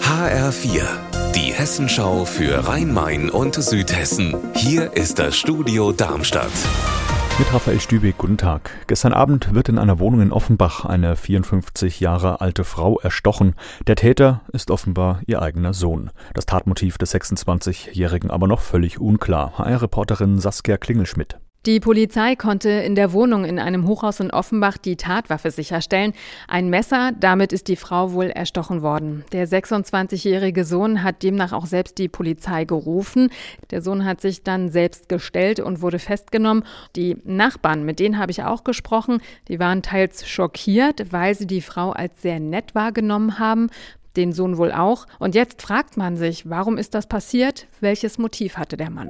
HR4, die Hessenschau für Rhein-Main und Südhessen. Hier ist das Studio Darmstadt. Mit Raphael Stübeck, guten Tag. Gestern Abend wird in einer Wohnung in Offenbach eine 54 Jahre alte Frau erstochen. Der Täter ist offenbar ihr eigener Sohn. Das Tatmotiv des 26-Jährigen aber noch völlig unklar. HR-Reporterin Saskia Klingelschmidt. Die Polizei konnte in der Wohnung in einem Hochhaus in Offenbach die Tatwaffe sicherstellen. Ein Messer, damit ist die Frau wohl erstochen worden. Der 26-jährige Sohn hat demnach auch selbst die Polizei gerufen. Der Sohn hat sich dann selbst gestellt und wurde festgenommen. Die Nachbarn, mit denen habe ich auch gesprochen, die waren teils schockiert, weil sie die Frau als sehr nett wahrgenommen haben den Sohn wohl auch. Und jetzt fragt man sich, warum ist das passiert? Welches Motiv hatte der Mann?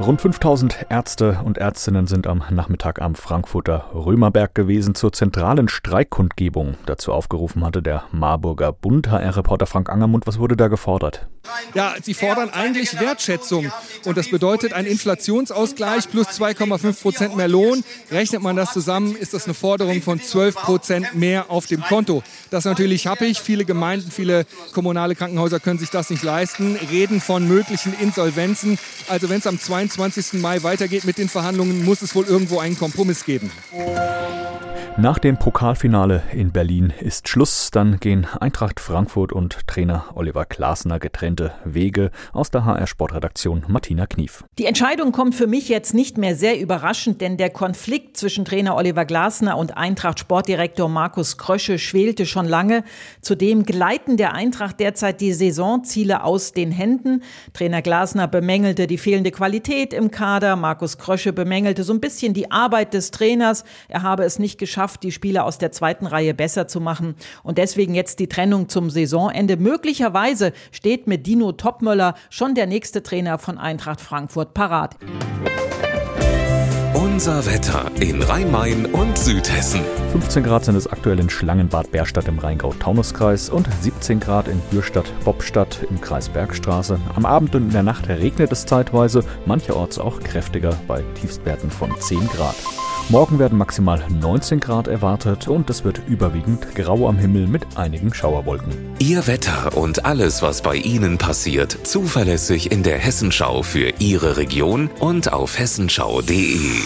Rund 5000 Ärzte und Ärztinnen sind am Nachmittag am Frankfurter Römerberg gewesen zur zentralen Streikkundgebung. Dazu aufgerufen hatte der Marburger Bund. HR-Reporter Frank Angermund, was wurde da gefordert? Ja, sie fordern eigentlich Wertschätzung. Und das bedeutet ein Inflationsausgleich plus 2,5 Prozent mehr Lohn. Rechnet man das zusammen, ist das eine Forderung von 12 Prozent mehr auf dem Konto. Das natürlich happig. Viele Gemeinden, viele kommunale Krankenhäuser können sich das nicht leisten, reden von möglichen Insolvenzen. Also wenn es am 22 21. Mai weitergeht mit den Verhandlungen, muss es wohl irgendwo einen Kompromiss geben. Nach dem Pokalfinale in Berlin ist Schluss. Dann gehen Eintracht Frankfurt und Trainer Oliver Glasner getrennte Wege aus der HR Sportredaktion Martina Knief. Die Entscheidung kommt für mich jetzt nicht mehr sehr überraschend, denn der Konflikt zwischen Trainer Oliver Glasner und Eintracht Sportdirektor Markus Krösche schwelte schon lange. Zudem gleiten der Eintracht derzeit die Saisonziele aus den Händen. Trainer Glasner bemängelte die fehlende Qualität im Kader. Markus Krösche bemängelte so ein bisschen die Arbeit des Trainers. Er habe es nicht geschafft, geschafft, die Spieler aus der zweiten Reihe besser zu machen. Und deswegen jetzt die Trennung zum Saisonende. Möglicherweise steht mit Dino Topmöller schon der nächste Trainer von Eintracht Frankfurt parat. Unser Wetter in Rhein-Main und Südhessen. 15 Grad sind es aktuell in Schlangenbad Berstadt im Rheingau-Taunus-Kreis und 17 Grad in Bürstadt-Bobstadt im Kreis Bergstraße. Am Abend und in der Nacht regnet es zeitweise, mancherorts auch kräftiger bei Tiefstwerten von 10 Grad. Morgen werden maximal 19 Grad erwartet und es wird überwiegend grau am Himmel mit einigen Schauerwolken. Ihr Wetter und alles, was bei Ihnen passiert, zuverlässig in der Hessenschau für Ihre Region und auf hessenschau.de.